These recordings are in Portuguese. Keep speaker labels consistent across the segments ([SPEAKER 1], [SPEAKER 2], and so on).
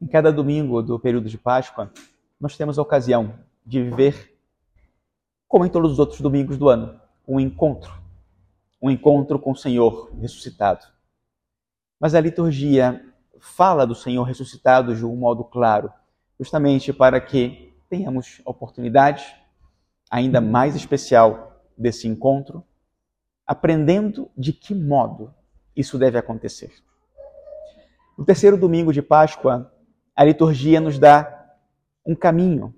[SPEAKER 1] Em cada domingo do período de Páscoa, nós temos a ocasião de viver, como em todos os outros domingos do ano, um encontro. Um encontro com o Senhor ressuscitado. Mas a liturgia fala do Senhor ressuscitado de um modo claro, justamente para que tenhamos a oportunidade ainda mais especial desse encontro, aprendendo de que modo isso deve acontecer. No terceiro domingo de Páscoa, a liturgia nos dá um caminho.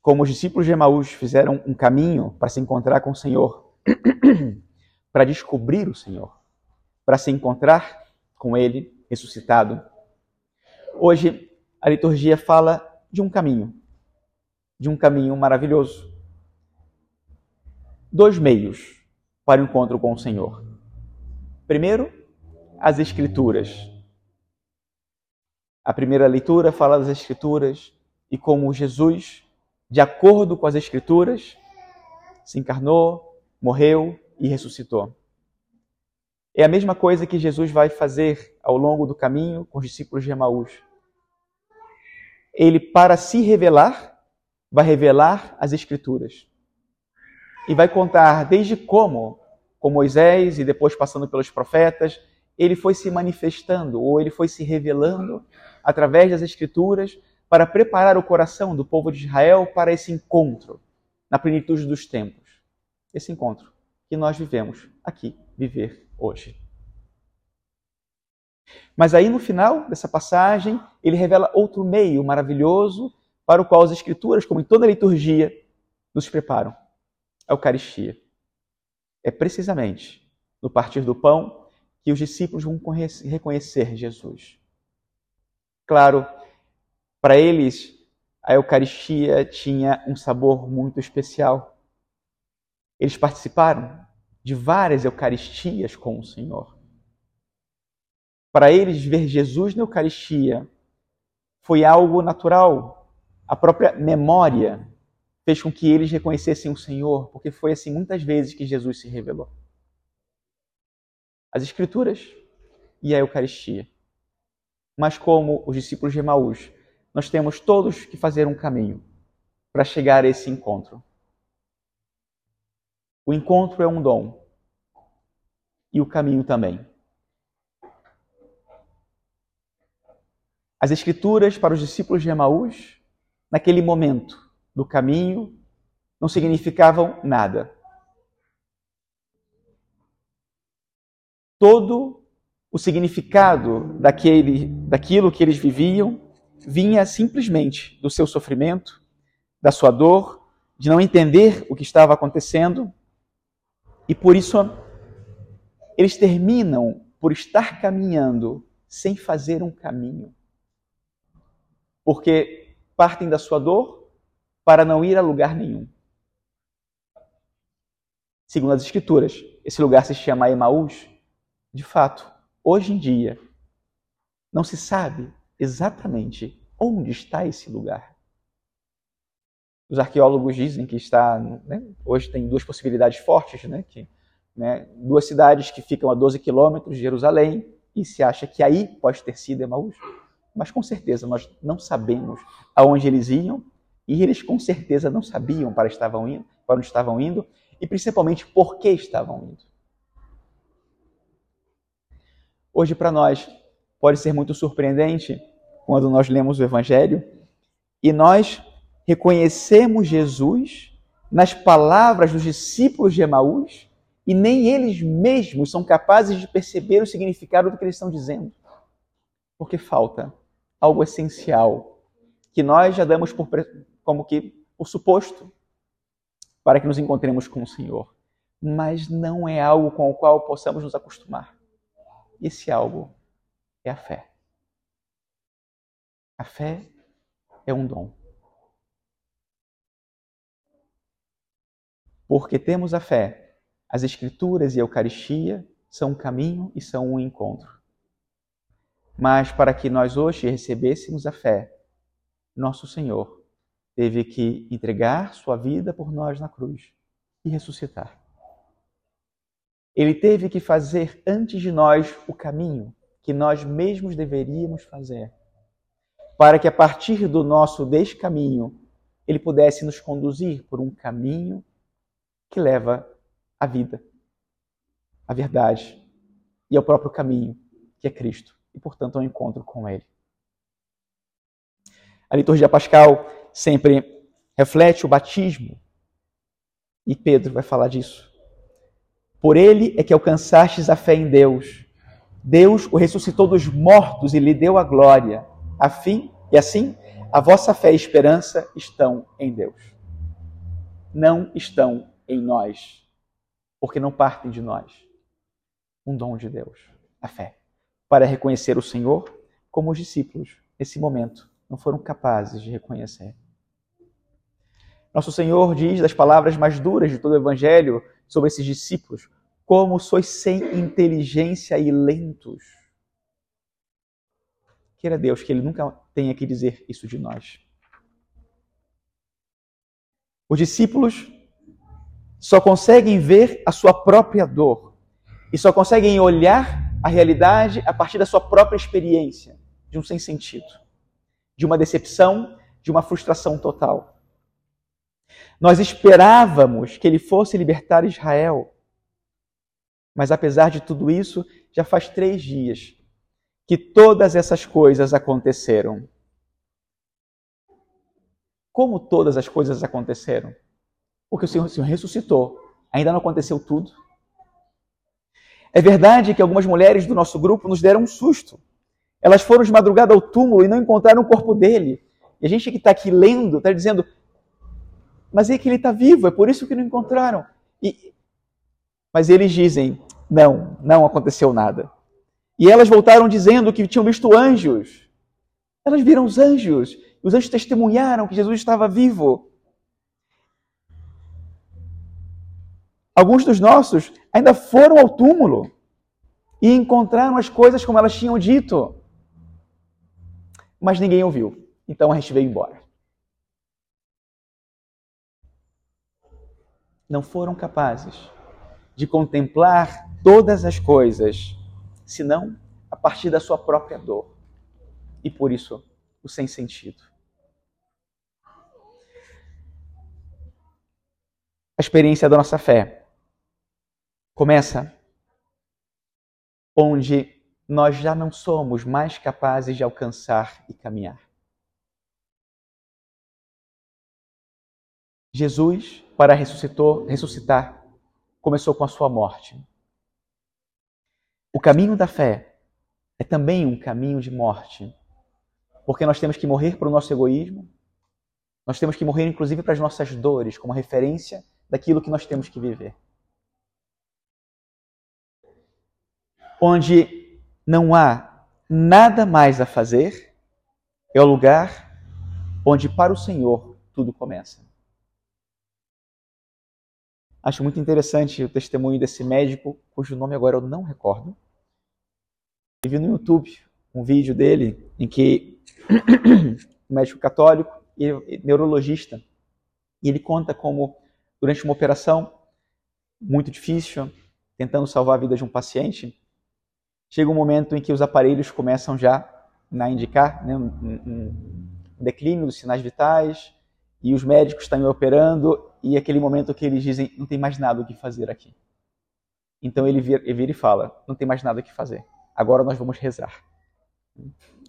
[SPEAKER 1] Como os discípulos de Emaús fizeram um caminho para se encontrar com o Senhor, para descobrir o Senhor, para se encontrar com Ele ressuscitado. Hoje, a liturgia fala de um caminho, de um caminho maravilhoso. Dois meios para o encontro com o Senhor. Primeiro, as Escrituras. A primeira leitura fala das Escrituras e como Jesus, de acordo com as Escrituras, se encarnou, morreu e ressuscitou. É a mesma coisa que Jesus vai fazer ao longo do caminho com os discípulos de Emaús. Ele, para se revelar, vai revelar as Escrituras. E vai contar desde como, com Moisés e depois passando pelos profetas, ele foi se manifestando ou ele foi se revelando através das Escrituras para preparar o coração do povo de Israel para esse encontro na plenitude dos tempos. Esse encontro que nós vivemos aqui, viver hoje. Mas aí no final dessa passagem, ele revela outro meio maravilhoso para o qual as Escrituras, como em toda a liturgia, nos preparam a Eucaristia. É precisamente no partir do pão que os discípulos vão reconhecer Jesus. Claro, para eles, a Eucaristia tinha um sabor muito especial. Eles participaram de várias Eucaristias com o Senhor. Para eles, ver Jesus na Eucaristia foi algo natural. A própria memória fez com que eles reconhecessem o Senhor, porque foi assim muitas vezes que Jesus se revelou as Escrituras e a Eucaristia. Mas, como os discípulos de Emaús, nós temos todos que fazer um caminho para chegar a esse encontro. O encontro é um dom e o caminho também. As Escrituras para os discípulos de Emaús, naquele momento do caminho, não significavam nada. Todo o significado daquele, daquilo que eles viviam vinha simplesmente do seu sofrimento, da sua dor, de não entender o que estava acontecendo. E por isso eles terminam por estar caminhando sem fazer um caminho. Porque partem da sua dor para não ir a lugar nenhum. Segundo as Escrituras, esse lugar se chama Emaús, de fato, hoje em dia, não se sabe exatamente onde está esse lugar. Os arqueólogos dizem que está. Né, hoje tem duas possibilidades fortes, né, que, né, duas cidades que ficam a 12 quilômetros de Jerusalém, e se acha que aí pode ter sido Emaús. Mas com certeza nós não sabemos aonde eles iam, e eles com certeza não sabiam para, estavam indo, para onde estavam indo, e principalmente por que estavam indo. Hoje, para nós, pode ser muito surpreendente quando nós lemos o Evangelho e nós reconhecemos Jesus nas palavras dos discípulos de Emaús e nem eles mesmos são capazes de perceber o significado do que eles estão dizendo. Porque falta algo essencial que nós já damos por, como que por suposto para que nos encontremos com o Senhor, mas não é algo com o qual possamos nos acostumar. Esse algo é a fé. A fé é um dom. Porque temos a fé, as Escrituras e a Eucaristia são um caminho e são um encontro. Mas para que nós hoje recebêssemos a fé, nosso Senhor teve que entregar sua vida por nós na cruz e ressuscitar. Ele teve que fazer antes de nós o caminho que nós mesmos deveríamos fazer. para que a partir do nosso descaminho ele pudesse nos conduzir por um caminho que leva à vida, à verdade e ao próprio caminho, que é Cristo, e portanto ao encontro com Ele. A liturgia pascal sempre reflete o batismo, e Pedro vai falar disso. Por ele é que alcançastes a fé em Deus. Deus o ressuscitou dos mortos e lhe deu a glória, a fim e assim a vossa fé e esperança estão em Deus. Não estão em nós, porque não partem de nós. Um dom de Deus, a fé, para reconhecer o Senhor como os discípulos, nesse momento, não foram capazes de reconhecer. Nosso Senhor diz das palavras mais duras de todo o Evangelho sobre esses discípulos: como sois sem inteligência e lentos. Queira Deus que Ele nunca tenha que dizer isso de nós. Os discípulos só conseguem ver a sua própria dor e só conseguem olhar a realidade a partir da sua própria experiência, de um sem sentido, de uma decepção, de uma frustração total. Nós esperávamos que ele fosse libertar Israel, mas apesar de tudo isso, já faz três dias que todas essas coisas aconteceram. Como todas as coisas aconteceram? Porque o Senhor, o Senhor ressuscitou. Ainda não aconteceu tudo. É verdade que algumas mulheres do nosso grupo nos deram um susto. Elas foram de madrugada ao túmulo e não encontraram o corpo dele. E a gente que está aqui lendo está dizendo, mas é que ele está vivo, é por isso que não encontraram. E... Mas eles dizem, não, não aconteceu nada. E elas voltaram dizendo que tinham visto anjos. Elas viram os anjos. Os anjos testemunharam que Jesus estava vivo. Alguns dos nossos ainda foram ao túmulo e encontraram as coisas como elas tinham dito. Mas ninguém ouviu. Então a gente veio embora. Não foram capazes de contemplar todas as coisas senão a partir da sua própria dor. E por isso, o sem sentido. A experiência da nossa fé começa onde nós já não somos mais capazes de alcançar e caminhar. Jesus, para ressuscitar, começou com a sua morte. O caminho da fé é também um caminho de morte, porque nós temos que morrer para o nosso egoísmo, nós temos que morrer inclusive para as nossas dores, como referência daquilo que nós temos que viver. Onde não há nada mais a fazer, é o lugar onde para o Senhor tudo começa. Acho muito interessante o testemunho desse médico, cujo nome agora eu não recordo. Eu vi no YouTube um vídeo dele em que um médico católico e neurologista, e ele conta como durante uma operação muito difícil, tentando salvar a vida de um paciente, chega um momento em que os aparelhos começam já a indicar né, um, um declínio dos sinais vitais, e os médicos estão operando, e aquele momento que eles dizem, não tem mais nada o que fazer aqui. Então ele vira, ele vira e fala, não tem mais nada o que fazer, agora nós vamos rezar.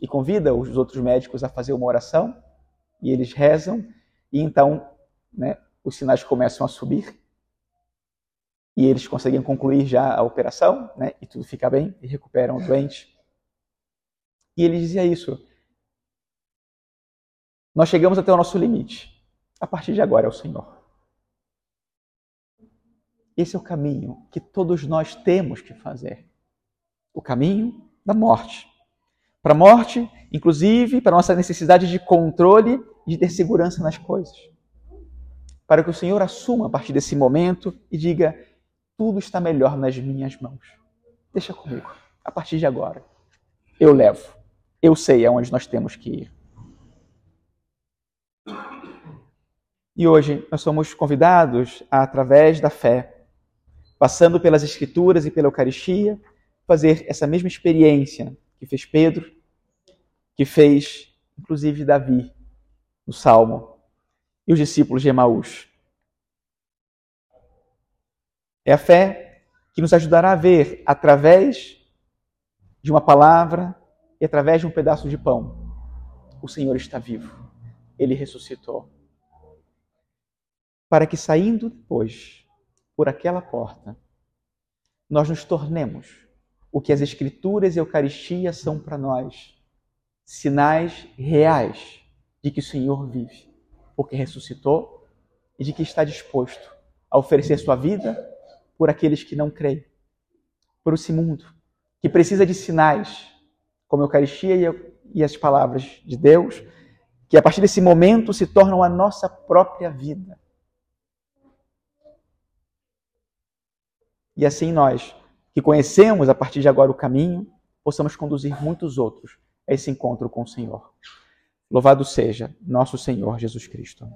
[SPEAKER 1] E convida os outros médicos a fazer uma oração, e eles rezam, e então né, os sinais começam a subir, e eles conseguem concluir já a operação, né, e tudo fica bem, e recuperam o doente. E ele dizia isso, nós chegamos até o nosso limite. A partir de agora é o Senhor. Esse é o caminho que todos nós temos que fazer. O caminho da morte. Para a morte, inclusive, para a nossa necessidade de controle e de ter segurança nas coisas. Para que o Senhor assuma a partir desse momento e diga: tudo está melhor nas minhas mãos. Deixa comigo. A partir de agora, eu levo. Eu sei aonde nós temos que ir. E hoje nós somos convidados a, através da fé, passando pelas Escrituras e pela Eucaristia, fazer essa mesma experiência que fez Pedro, que fez inclusive Davi, no Salmo, e os discípulos de Emaús. É a fé que nos ajudará a ver, através de uma palavra e através de um pedaço de pão, o Senhor está vivo. Ele ressuscitou. Para que saindo depois por aquela porta, nós nos tornemos o que as Escrituras e a Eucaristia são para nós sinais reais de que o Senhor vive, porque ressuscitou e de que está disposto a oferecer sua vida por aqueles que não creem, por esse mundo que precisa de sinais, como a Eucaristia e as palavras de Deus, que a partir desse momento se tornam a nossa própria vida. E assim nós, que conhecemos a partir de agora o caminho, possamos conduzir muitos outros a esse encontro com o Senhor. Louvado seja nosso Senhor Jesus Cristo.